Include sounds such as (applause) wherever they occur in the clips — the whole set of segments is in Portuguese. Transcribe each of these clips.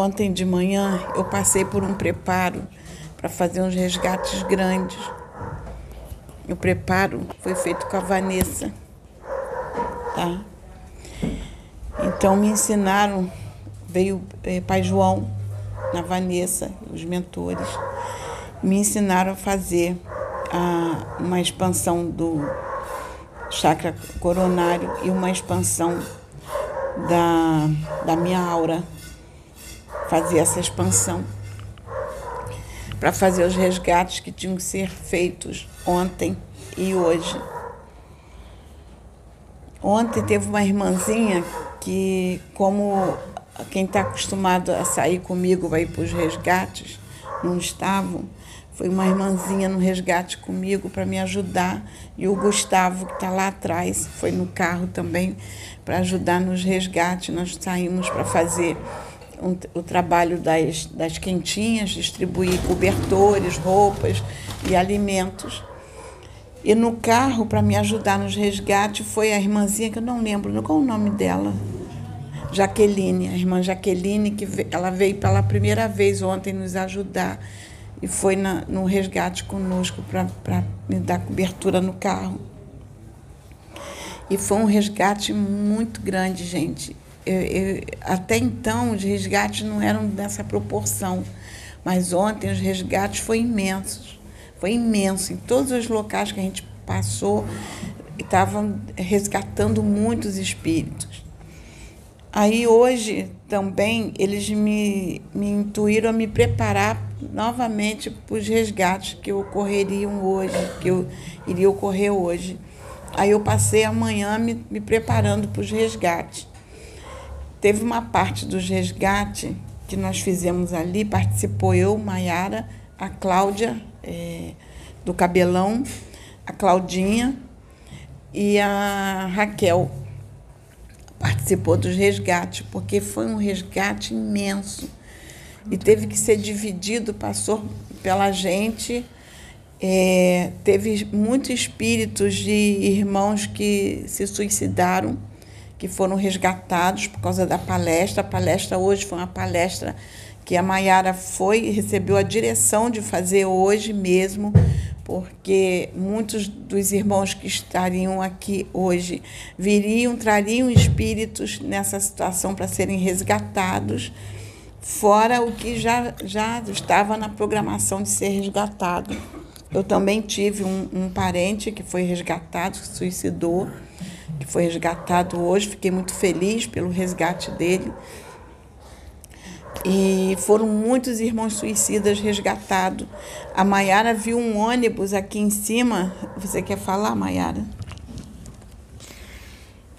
ontem de manhã eu passei por um preparo para fazer uns resgates grandes. O preparo foi feito com a Vanessa, tá? Então me ensinaram, veio eh, Pai João na Vanessa, os mentores, me ensinaram a fazer a, uma expansão do chakra coronário e uma expansão da, da minha aura. Fazer essa expansão para fazer os resgates que tinham que ser feitos ontem e hoje. Ontem teve uma irmãzinha que, como quem está acostumado a sair comigo vai para os resgates, não estavam, foi uma irmãzinha no resgate comigo para me ajudar. E o Gustavo, que está lá atrás, foi no carro também para ajudar nos resgates. Nós saímos para fazer um, o trabalho das, das quentinhas, distribuir cobertores, roupas e alimentos. E no carro, para me ajudar nos resgates, foi a irmãzinha, que eu não lembro, qual o nome dela? Jaqueline, a irmã Jaqueline, que ela veio pela primeira vez ontem nos ajudar e foi na, no resgate conosco para me dar cobertura no carro. E foi um resgate muito grande, gente. Eu, eu, até então, os resgates não eram dessa proporção, mas ontem os resgates foram imensos. Foi imenso. Em todos os locais que a gente passou, estavam resgatando muitos espíritos. Aí hoje também eles me, me intuíram a me preparar novamente para os resgates que ocorreriam hoje, que eu iria ocorrer hoje. Aí eu passei amanhã me, me preparando para os resgates. Teve uma parte dos resgates que nós fizemos ali, participou eu, Maiara, a Cláudia é, do Cabelão, a Claudinha e a Raquel participou dos resgates, porque foi um resgate imenso. E teve que ser dividido, passou pela gente. É, teve muitos espíritos de irmãos que se suicidaram, que foram resgatados por causa da palestra. A palestra hoje foi uma palestra que a Maiara foi recebeu a direção de fazer hoje mesmo porque muitos dos irmãos que estariam aqui hoje viriam, trariam espíritos nessa situação para serem resgatados, fora o que já, já estava na programação de ser resgatado. Eu também tive um, um parente que foi resgatado, que suicidou, que foi resgatado hoje, fiquei muito feliz pelo resgate dele. E foram muitos irmãos suicidas resgatados. A Maiara viu um ônibus aqui em cima. Você quer falar, Maiara?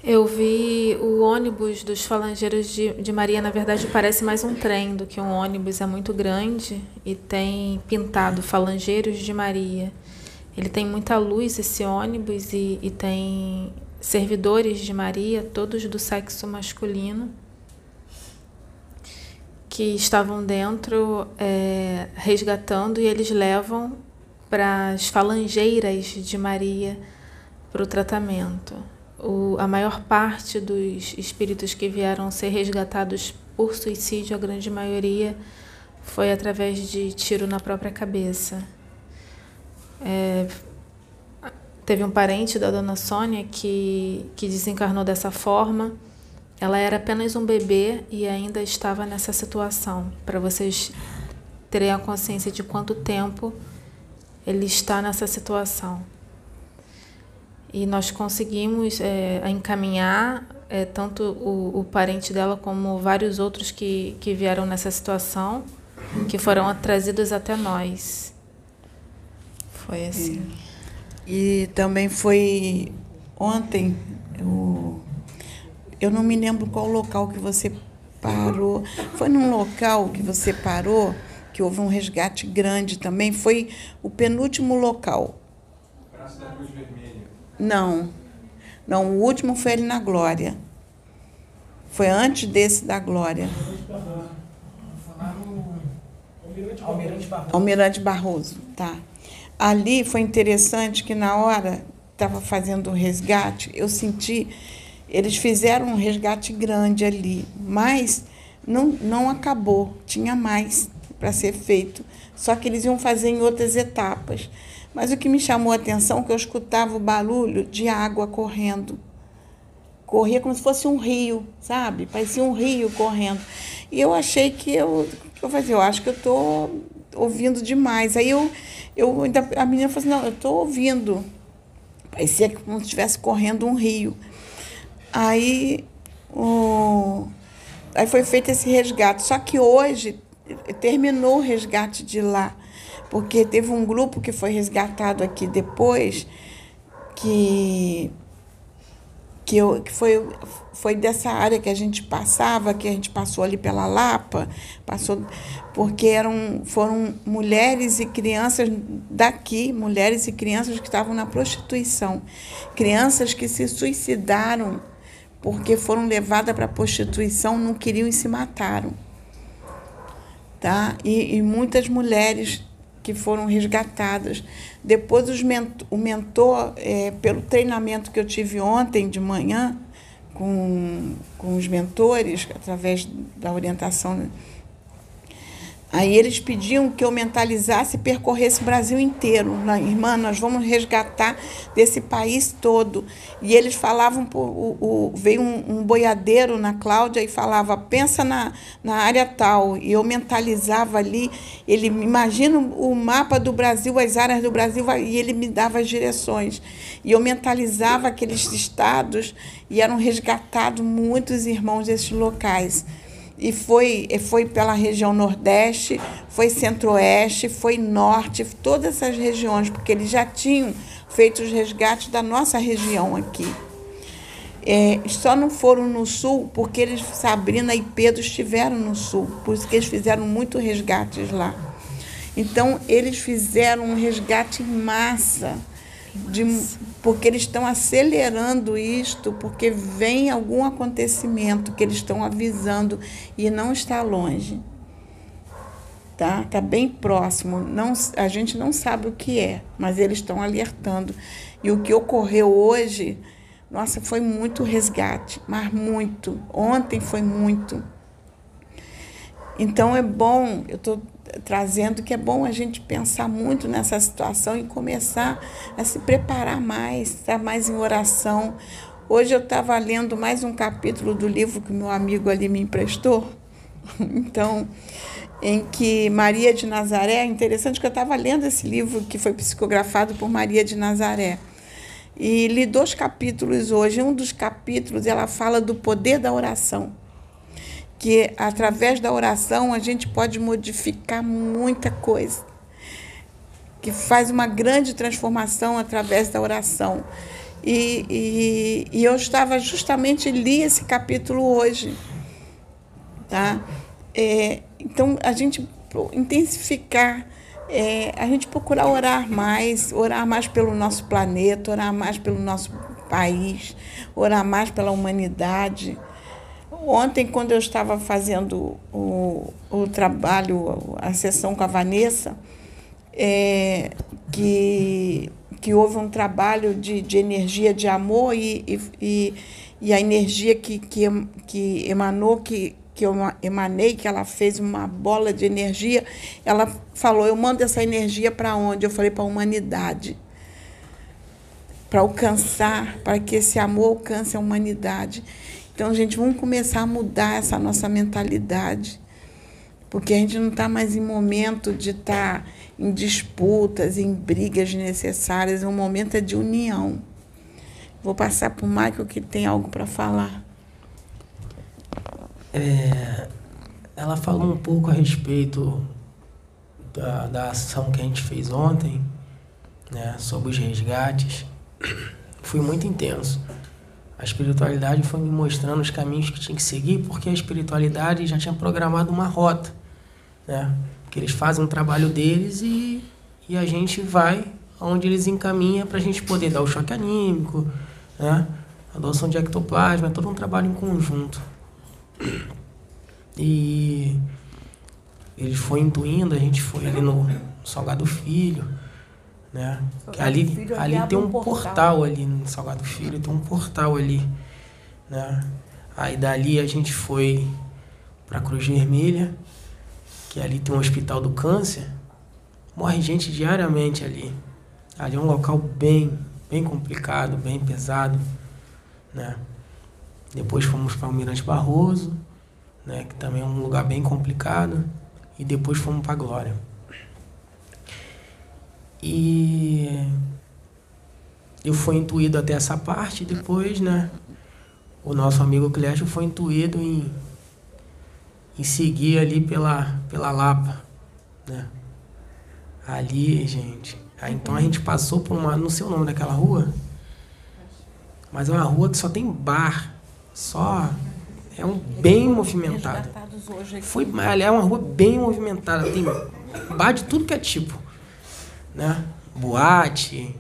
Eu vi o ônibus dos falangeiros de, de Maria, na verdade, parece mais um trem do que um ônibus, é muito grande e tem pintado falangeiros de Maria. Ele tem muita luz, esse ônibus, e, e tem servidores de Maria, todos do sexo masculino que estavam dentro é, resgatando e eles levam para as falangeiras de Maria para o tratamento. O, a maior parte dos espíritos que vieram ser resgatados por suicídio, a grande maioria, foi através de tiro na própria cabeça. É, teve um parente da dona Sônia que, que desencarnou dessa forma ela era apenas um bebê e ainda estava nessa situação, para vocês terem a consciência de quanto tempo ele está nessa situação. E nós conseguimos é, encaminhar é, tanto o, o, parente dela como vários outros que, que vieram nessa situação, que foram trazidos até nós. Foi assim. E, e também foi ontem o eu não me lembro qual local que você parou. Foi num local que você parou, que houve um resgate grande também. Foi o penúltimo local. Praça da Cruz Vermelha. Não. Não, o último foi ali na Glória. Foi antes desse da Glória. Almirante Barroso. Almirante Barroso, tá. Ali foi interessante que na hora estava fazendo o resgate, eu senti eles fizeram um resgate grande ali, mas não, não acabou, tinha mais para ser feito, só que eles iam fazer em outras etapas. Mas o que me chamou a atenção é que eu escutava o barulho de água correndo. Corria como se fosse um rio, sabe? Parecia um rio correndo. E eu achei que eu, eu falei, eu acho que eu estou ouvindo demais. Aí eu, eu ainda, a menina falou assim, não, eu estou ouvindo. Parecia como se estivesse correndo um rio. Aí, o, aí foi feito esse resgate. Só que hoje terminou o resgate de lá, porque teve um grupo que foi resgatado aqui depois, que que, eu, que foi, foi dessa área que a gente passava, que a gente passou ali pela Lapa, passou porque eram, foram mulheres e crianças daqui, mulheres e crianças que estavam na prostituição, crianças que se suicidaram porque foram levadas para a prostituição, não queriam e se mataram. Tá? E, e muitas mulheres que foram resgatadas. Depois, os ment o mentor, é, pelo treinamento que eu tive ontem de manhã com, com os mentores, através da orientação Aí eles pediam que eu mentalizasse e percorresse o Brasil inteiro. Irmã, nós vamos resgatar desse país todo. E eles falavam, o, veio um, um, boiadeiro na Cláudia e falava, pensa na, na área tal. E eu mentalizava ali, ele imagina o mapa do Brasil, as áreas do Brasil, e ele me dava as direções. E eu mentalizava aqueles estados e eram resgatados muitos irmãos desses locais e foi, foi pela região Nordeste, foi Centro-Oeste, foi Norte, todas essas regiões, porque eles já tinham feito os resgates da nossa região aqui. É, só não foram no Sul porque eles, Sabrina e Pedro estiveram no Sul, por isso que eles fizeram muito resgates lá. Então, eles fizeram um resgate em massa de, porque eles estão acelerando isto, porque vem algum acontecimento que eles estão avisando e não está longe. Tá? Está bem próximo. Não, a gente não sabe o que é, mas eles estão alertando. E o que ocorreu hoje, nossa, foi muito resgate, mas muito. Ontem foi muito. Então é bom, eu estou trazendo que é bom a gente pensar muito nessa situação e começar a se preparar mais, estar mais em oração. Hoje eu estava lendo mais um capítulo do livro que meu amigo ali me emprestou. (laughs) Então, em que Maria de Nazaré, é interessante que eu estava lendo esse livro que foi psicografado por Maria de Nazaré. E li dois capítulos hoje. Um dos capítulos ela fala do poder da oração que através da oração a gente pode modificar muita coisa, que faz uma grande transformação através da oração. E, e, e eu estava justamente li esse capítulo hoje, tá? É, então a gente intensificar é, a gente procurar orar mais, orar mais pelo nosso planeta, orar mais pelo nosso país, orar mais pela humanidade. Ontem, quando eu estava fazendo o, o trabalho, a sessão com a Vanessa, é, que, que houve um trabalho de, de energia de amor e, e, e a energia que, que, que emanou, que, que eu emanei, que ela fez uma bola de energia, ela falou: Eu mando essa energia para onde? Eu falei: para a humanidade. Para alcançar, para que esse amor alcance a humanidade. Então, gente, vamos começar a mudar essa nossa mentalidade, porque a gente não está mais em momento de estar tá em disputas, em brigas necessárias, o momento é de união. Vou passar para o Michael que tem algo para falar. É, ela falou um pouco a respeito da, da ação que a gente fez ontem, né, sobre os resgates. Foi muito intenso. A espiritualidade foi me mostrando os caminhos que tinha que seguir, porque a espiritualidade já tinha programado uma rota, né? Que eles fazem um trabalho deles e, e a gente vai onde eles encaminham para a gente poder dar o choque anímico, né? A doação de ectoplasma, é todo um trabalho em conjunto. E eles foram intuindo, a gente foi ali no Salgado Filho, né? Que ali, ali tem um portal. portal ali no Salgado Filho, tem um portal ali, né? Aí dali a gente foi para a Cruz Vermelha, que ali tem um hospital do câncer. Morre gente diariamente ali. Ali é um local bem, bem complicado, bem pesado, né? Depois fomos para o Almirante Barroso, né, que também é um lugar bem complicado, e depois fomos para Glória. E eu fui intuído até essa parte, depois, né, o nosso amigo Clécio foi intuído em, em seguir ali pela, pela Lapa, né? Ali, gente. Aí, então a gente passou por uma, não sei o nome daquela rua, mas é uma rua que só tem bar, só é um bem movimentado. Foi, ali é uma rua bem movimentada, tem bar de tudo que é tipo, né? Boate,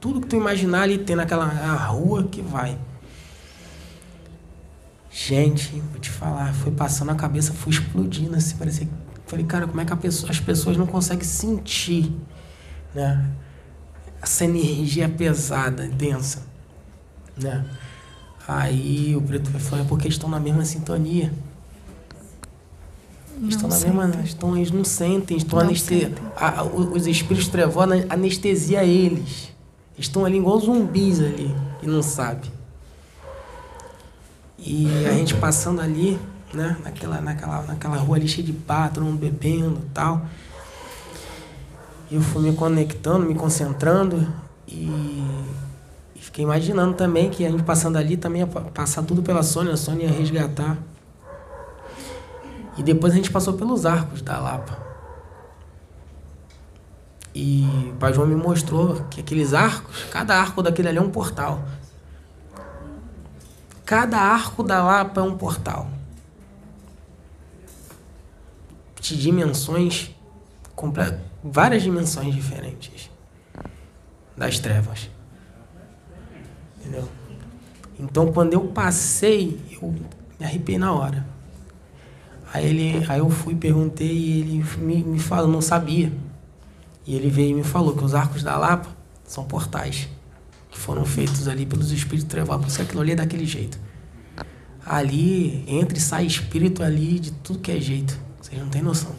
tudo que tu imaginar ali tem naquela rua que vai. Gente, vou te falar, foi passando a cabeça, foi explodindo assim, parecia. Falei, cara, como é que pessoa, as pessoas não conseguem sentir, né? Essa energia pesada, densa, né? Aí o preto falou, é porque estão na mesma sintonia. Estão na mesma. Estão, eles não sentem, estão anestesiados. Os espíritos trevosos anestesia eles. Estão ali igual zumbis ali, e não sabem. E a gente passando ali, né, naquela, naquela, naquela rua ali cheia de bar, todo mundo bebendo e tal. Eu fui me conectando, me concentrando e, e, fiquei imaginando também que a gente passando ali também ia passar tudo pela Sônia, a Sônia ia resgatar. E depois a gente passou pelos arcos da Lapa. E o Pai João me mostrou que aqueles arcos, cada arco daquele ali é um portal. Cada arco da Lapa é um portal. De dimensões, várias dimensões diferentes das trevas. Entendeu? Então quando eu passei, eu me arrepiei na hora. Aí, ele, aí eu fui, perguntei e ele me, me falou, não sabia. E ele veio e me falou que os arcos da Lapa são portais que foram feitos ali pelos espíritos trevosos. Por isso aquilo ali é daquele jeito. Ali entra e sai espírito ali de tudo que é jeito. Vocês não têm noção.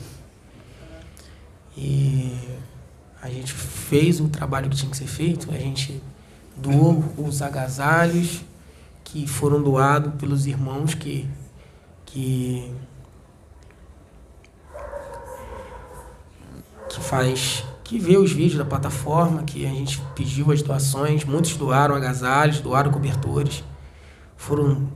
E a gente fez o trabalho que tinha que ser feito. A gente doou os agasalhos que foram doados pelos irmãos que, que, faz que vê os vídeos da plataforma, que a gente pediu as doações, muitos doaram agasalhos, doaram cobertores, foram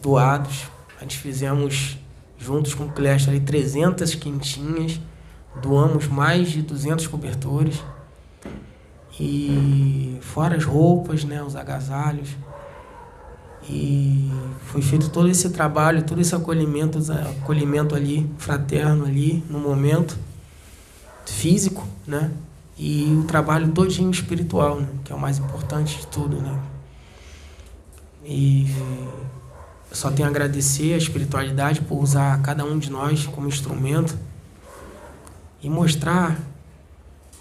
doados. A gente fizemos juntos com o Clesto ali 300 quentinhas, doamos mais de 200 cobertores. E fora as roupas, né, os agasalhos. E foi feito todo esse trabalho, todo esse acolhimento, acolhimento ali fraterno ali no momento físico, né? E o trabalho todinho espiritual, né? que é o mais importante de tudo, né? E só tenho a agradecer a espiritualidade por usar cada um de nós como instrumento e mostrar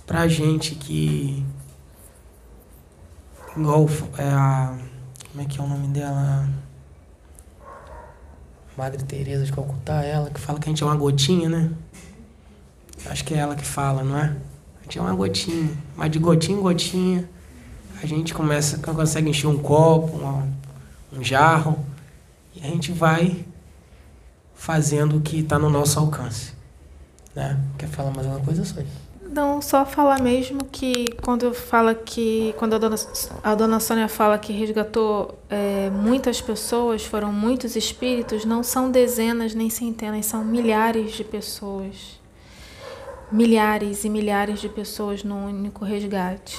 pra gente que igual é a como é que é o nome dela? Madre Teresa de Calcutá, ela que fala que a gente é uma gotinha, né? Acho que é ela que fala, não é? A gente é uma gotinha, mas de gotinha em gotinha a gente começa, consegue encher um copo, um, jarro, e a gente vai fazendo o que está no nosso alcance. Né? Quer falar mais alguma coisa, Sônia? Não, só falar mesmo que quando fala que quando a dona, a dona Sônia fala que resgatou é, muitas pessoas, foram muitos espíritos, não são dezenas nem centenas, são milhares de pessoas milhares e milhares de pessoas num único resgate.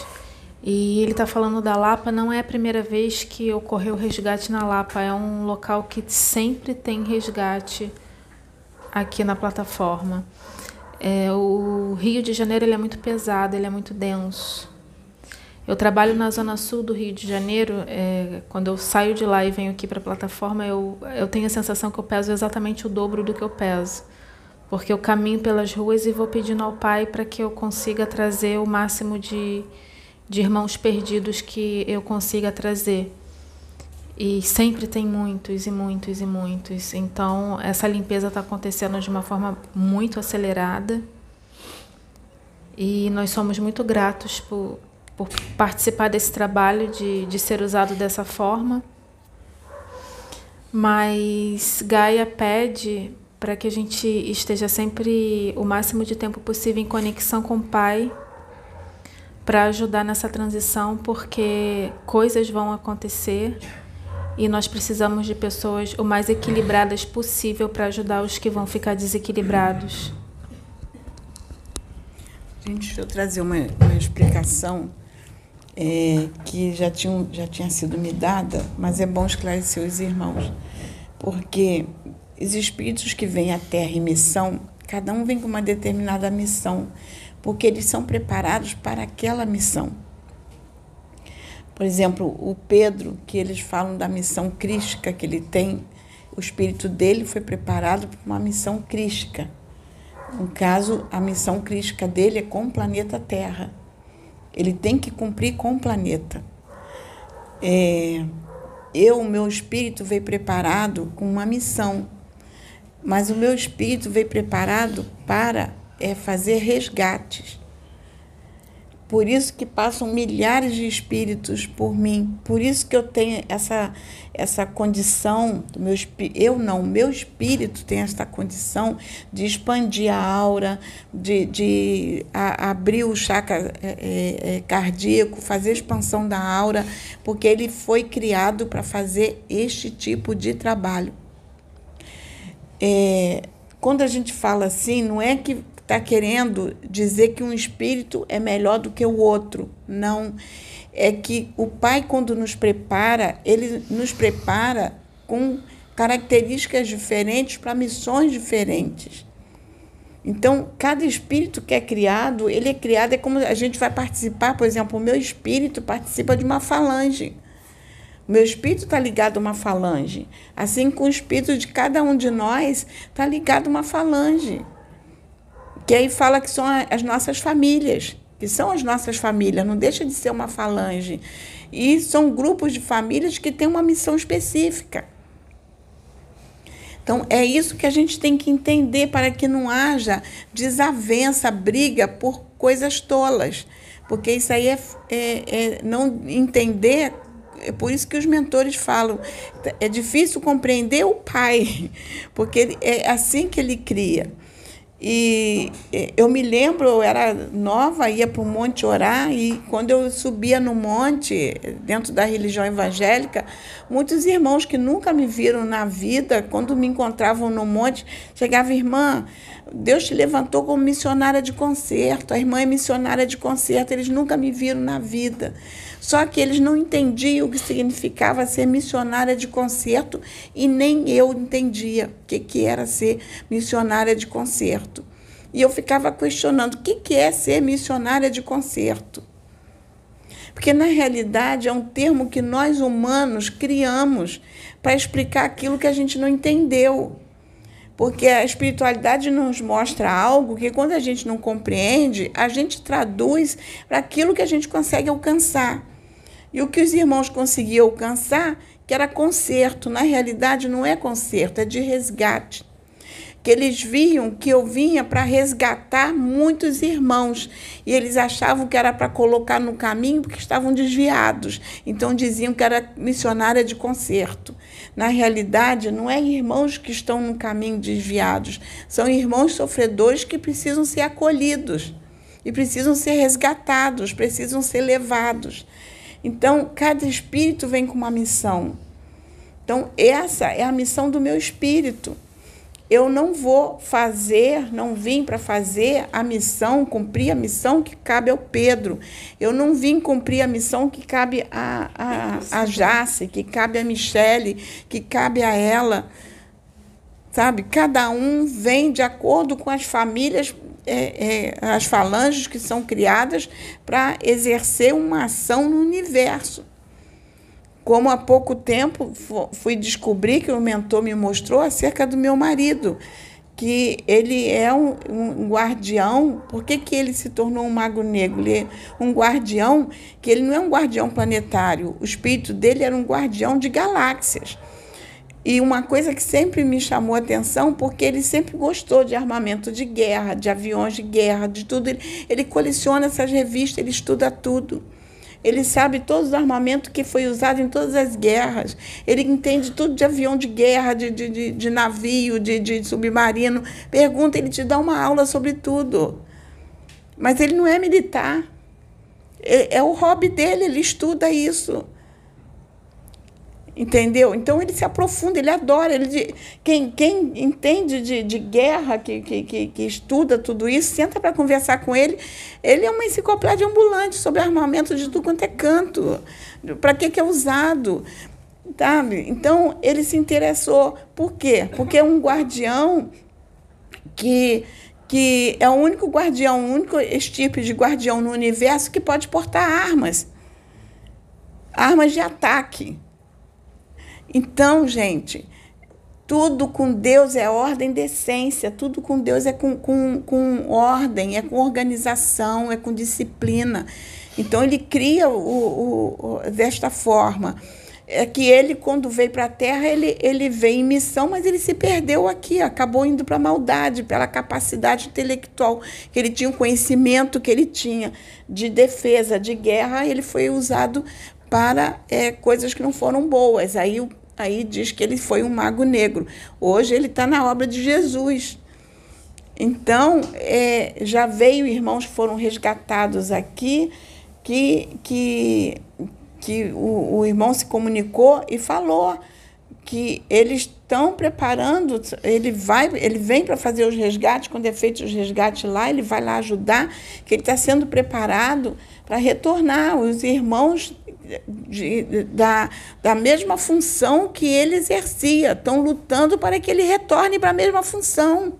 E ele está falando da Lapa, não é a primeira vez que ocorreu resgate na Lapa, é um local que sempre tem resgate aqui na plataforma. É, o Rio de Janeiro ele é muito pesado, ele é muito denso. Eu trabalho na zona sul do Rio de Janeiro. É, quando eu saio de lá e venho aqui para a plataforma, eu, eu tenho a sensação que eu peso exatamente o dobro do que eu peso porque eu caminho pelas ruas e vou pedindo ao Pai para que eu consiga trazer o máximo de, de irmãos perdidos que eu consiga trazer. E sempre tem muitos e muitos e muitos. Então, essa limpeza está acontecendo de uma forma muito acelerada. E nós somos muito gratos por, por participar desse trabalho, de, de ser usado dessa forma. Mas Gaia pede para que a gente esteja sempre o máximo de tempo possível em conexão com o Pai, para ajudar nessa transição, porque coisas vão acontecer e nós precisamos de pessoas o mais equilibradas possível para ajudar os que vão ficar desequilibrados. Gente, deixa eu trazer uma, uma explicação é, que já tinha, já tinha sido me dada, mas é bom esclarecer os irmãos. Porque os espíritos que vêm à Terra em missão, cada um vem com uma determinada missão, porque eles são preparados para aquela missão. Por exemplo, o Pedro, que eles falam da missão crística que ele tem, o espírito dele foi preparado para uma missão crística. No caso, a missão crística dele é com o planeta Terra. Ele tem que cumprir com o planeta. É, eu, o meu espírito, veio preparado com uma missão, mas o meu espírito veio preparado para é, fazer resgates. Por isso que passam milhares de espíritos por mim. Por isso que eu tenho essa, essa condição, do meu, eu não, meu espírito tem essa condição de expandir a aura, de, de a, abrir o chakra é, é, cardíaco, fazer expansão da aura, porque ele foi criado para fazer este tipo de trabalho. É, quando a gente fala assim, não é que está querendo dizer que um espírito é melhor do que o outro. Não. É que o Pai, quando nos prepara, ele nos prepara com características diferentes para missões diferentes. Então, cada espírito que é criado, ele é criado, é como a gente vai participar, por exemplo, o meu espírito participa de uma falange. Meu espírito está ligado a uma falange. Assim como o espírito de cada um de nós está ligado a uma falange que aí fala que são as nossas famílias, que são as nossas famílias, não deixa de ser uma falange. E são grupos de famílias que têm uma missão específica. Então, é isso que a gente tem que entender para que não haja desavença, briga por coisas tolas. Porque isso aí é, é, é não entender é por isso que os mentores falam, é difícil compreender o pai, porque é assim que ele cria. E eu me lembro, eu era nova, ia para o monte orar, e quando eu subia no monte, dentro da religião evangélica, muitos irmãos que nunca me viram na vida, quando me encontravam no monte, chegavam, irmã, Deus te levantou como missionária de concerto, a irmã é missionária de concerto, eles nunca me viram na vida. Só que eles não entendiam o que significava ser missionária de concerto e nem eu entendia o que, que era ser missionária de concerto. E eu ficava questionando o que, que é ser missionária de concerto. Porque, na realidade, é um termo que nós humanos criamos para explicar aquilo que a gente não entendeu. Porque a espiritualidade nos mostra algo que, quando a gente não compreende, a gente traduz para aquilo que a gente consegue alcançar. E o que os irmãos conseguiam alcançar, que era conserto, na realidade não é conserto, é de resgate. Que eles viam que eu vinha para resgatar muitos irmãos e eles achavam que era para colocar no caminho porque estavam desviados. Então diziam que era missionária de conserto. Na realidade, não é irmãos que estão no caminho desviados, são irmãos sofredores que precisam ser acolhidos e precisam ser resgatados, precisam ser levados. Então, cada espírito vem com uma missão. Então, essa é a missão do meu espírito. Eu não vou fazer, não vim para fazer a missão, cumprir a missão que cabe ao Pedro. Eu não vim cumprir a missão que cabe a, a, a Jace, que cabe a Michele, que cabe a ela. Sabe? Cada um vem de acordo com as famílias é, é, as falanges que são criadas para exercer uma ação no universo. Como há pouco tempo fui descobrir que o mentor me mostrou acerca do meu marido, que ele é um, um, guardião. Por que, que ele se tornou um mago negro? Ele é um guardião que ele não é um guardião planetário. O espírito dele era um guardião de galáxias. E uma coisa que sempre me chamou a atenção, porque ele sempre gostou de armamento de guerra, de aviões de guerra, de tudo. Ele, ele coleciona essas revistas, ele estuda tudo. Ele sabe todos os armamentos que foi usado em todas as guerras. Ele entende tudo de avião de guerra, de, de, de, de navio, de, de submarino. Pergunta, ele te dá uma aula sobre tudo. Mas ele não é militar. É, é o hobby dele, ele estuda isso. Entendeu? Então ele se aprofunda, ele adora. Ele, quem, quem entende de, de guerra, que, que, que, estuda tudo isso, senta para conversar com ele. Ele é uma enciclopédia ambulante sobre armamento de tudo quanto é canto. Para que, que é usado? Sabe? Então ele se interessou. Por quê? Porque é um guardião que, que é o único guardião, o único estirpe de guardião no universo que pode portar armas. Armas de ataque. Então, gente, tudo com Deus é ordem decência, tudo com Deus é com, com, com ordem, é com organização, é com disciplina. Então, ele cria o, o, o desta forma. É que ele, quando veio para a Terra, ele, ele veio em missão, mas ele se perdeu aqui, acabou indo para a maldade, pela capacidade intelectual que ele tinha, o conhecimento que ele tinha de defesa, de guerra, ele foi usado para é, coisas que não foram boas. Aí, aí diz que ele foi um mago negro. Hoje ele está na obra de Jesus. Então, é, já veio irmãos que foram resgatados aqui, que, que, que o, o irmão se comunicou e falou que eles estão preparando, ele vai, ele vem para fazer os resgates, quando é feito os resgates lá, ele vai lá ajudar, que ele está sendo preparado para retornar. Os irmãos de, da, da mesma função que ele exercia. Estão lutando para que ele retorne para a mesma função.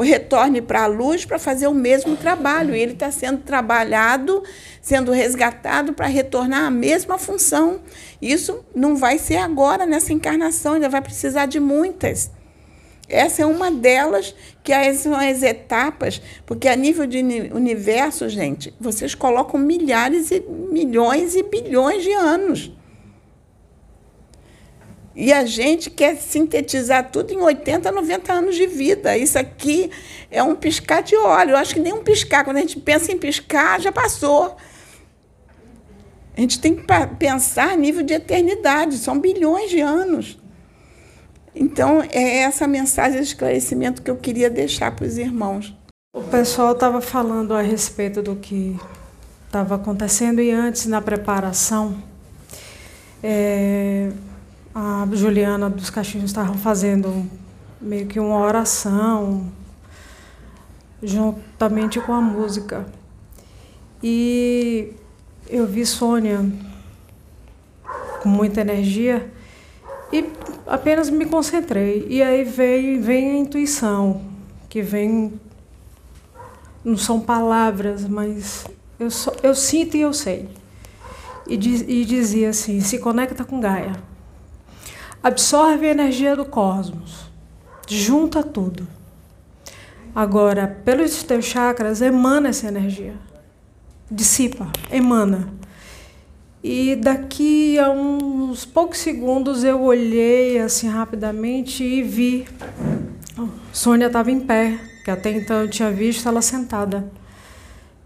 Retorne para a luz para fazer o mesmo trabalho. E ele está sendo trabalhado, sendo resgatado para retornar à mesma função. Isso não vai ser agora nessa encarnação, ainda vai precisar de muitas. Essa é uma delas, que são as etapas, porque a nível de universo, gente, vocês colocam milhares e milhões e bilhões de anos. E a gente quer sintetizar tudo em 80, 90 anos de vida. Isso aqui é um piscar de óleo. Eu acho que nem um piscar. Quando a gente pensa em piscar, já passou. A gente tem que pensar a nível de eternidade. São bilhões de anos. Então, é essa mensagem de esclarecimento que eu queria deixar para os irmãos. O pessoal estava falando a respeito do que estava acontecendo e antes, na preparação, é, a Juliana dos Caixinhos estavam fazendo meio que uma oração juntamente com a música. E eu vi Sônia com muita energia e apenas me concentrei. E aí vem, vem a intuição, que vem. Não são palavras, mas eu, só, eu sinto e eu sei. E, diz, e dizia assim: se conecta com Gaia. Absorve a energia do cosmos. Junta tudo. Agora, pelos teus chakras, emana essa energia. Dissipa, emana. E daqui a uns poucos segundos eu olhei assim rapidamente e vi. Sônia estava em pé, que até então eu tinha visto ela sentada.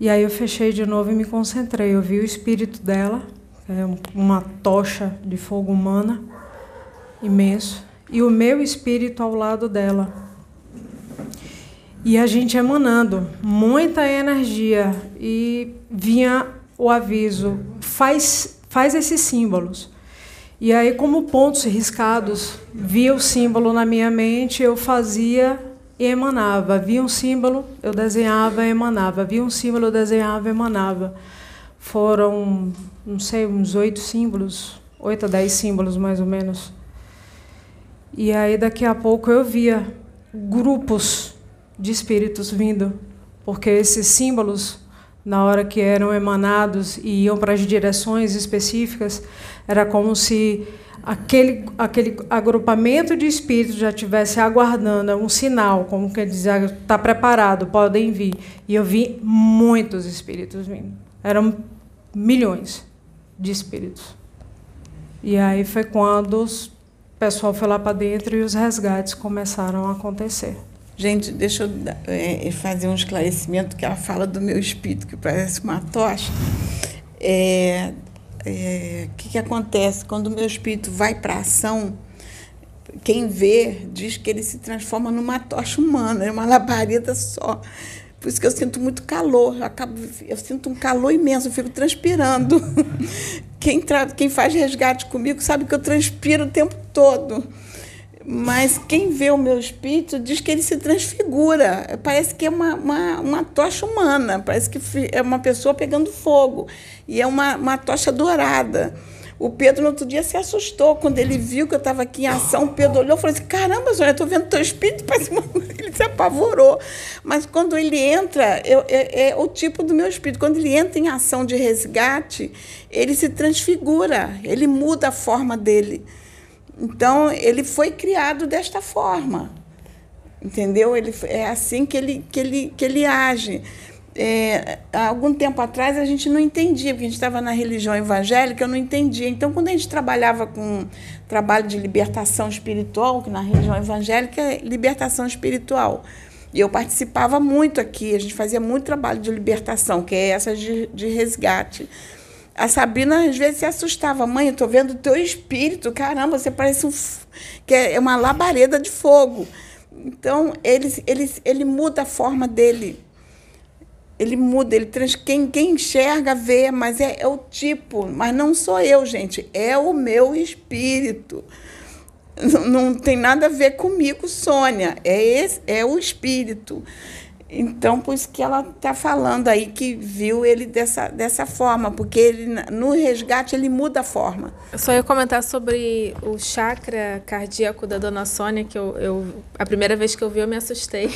E aí eu fechei de novo e me concentrei. Eu vi o espírito dela, é uma tocha de fogo humana, imenso, e o meu espírito ao lado dela. E a gente emanando muita energia e vinha o aviso, faz, faz esses símbolos. E aí, como pontos riscados, via o símbolo na minha mente, eu fazia e emanava. Via um símbolo, eu desenhava e emanava. Via um símbolo, eu desenhava e emanava. Foram, não sei, uns oito símbolos, oito a dez símbolos mais ou menos. E aí, daqui a pouco, eu via grupos de espíritos vindo, porque esses símbolos na hora que eram emanados e iam para as direções específicas, Era como se aquele, aquele agrupamento de espíritos já estivesse aguardando um sinal, como quer dizer, está preparado, podem vir. E eu vi muitos espíritos vindo. Eram milhões de espíritos. E aí foi quando o pessoal foi lá para dentro e os resgates começaram a acontecer. Gente, deixa eu é, fazer um esclarecimento que ela fala do meu espírito, que parece uma tocha. É, é, que, que acontece? Quando o meu espírito vai para a ação, quem vê diz que ele se transforma numa tocha humana, é uma labareda só. Por isso que eu sinto muito calor, eu, acabo, eu sinto um calor imenso, eu fico transpirando. (laughs) Quem, tra, quem faz resgate comigo sabe que eu transpiro o tempo todo. Mas quem vê o meu espírito diz que ele se transfigura. Parece que é uma, uma, uma tocha humana, parece que é uma pessoa pegando fogo. E é uma, uma tocha dourada. O Pedro, no outro dia, se assustou quando ele viu que eu estava aqui em ação. O Pedro olhou e falou assim: Caramba, Zóia, estou vendo teu espírito. Parece uma... Ele se apavorou. Mas quando ele entra, eu, é, é, o tipo do meu espírito. Quando ele entra em ação de resgate, ele se transfigura, ele muda a forma dele. Então, ele foi criado desta forma. Entendeu? Ele, é assim que ele, que ele, que ele age é, há algum tempo atrás a gente não entendia, porque a gente estava na religião evangélica, eu não entendia. Então, quando a gente trabalhava com trabalho de libertação espiritual, que na religião evangélica é libertação espiritual, e eu participava muito aqui, a gente fazia muito trabalho de libertação, que é essa de, de resgate. A Sabrina às vezes se assustava, mãe, eu estou vendo o teu espírito, caramba, você parece um, que é uma labareda de fogo. Então, ele, ele, ele muda a forma dele ele muda, ele trans, quem, quem enxerga vê, mas é, é o tipo, mas não sou eu, gente, é o meu espírito. Não, não tem nada a ver comigo, Sônia, é, esse, é o espírito. Então, por isso que ela está falando aí que viu ele dessa, dessa forma, porque ele, no resgate ele muda a forma. Eu só ia comentar sobre o chakra cardíaco da dona Sônia, que eu, eu a primeira vez que eu vi eu me assustei.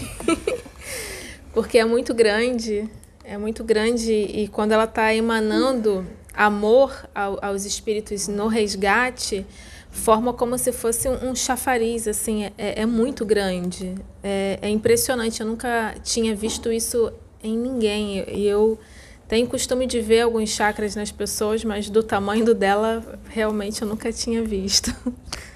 (laughs) porque é muito grande, é muito grande e quando ela está emanando amor ao, aos espíritos no resgate, forma como se fosse um, chafariz, assim, é, é, é muito grande, é, é, impressionante. Eu nunca tinha visto isso em ninguém e eu tenho costume de ver alguns chakras nas pessoas, mas do tamanho do dela realmente eu nunca tinha visto. (laughs)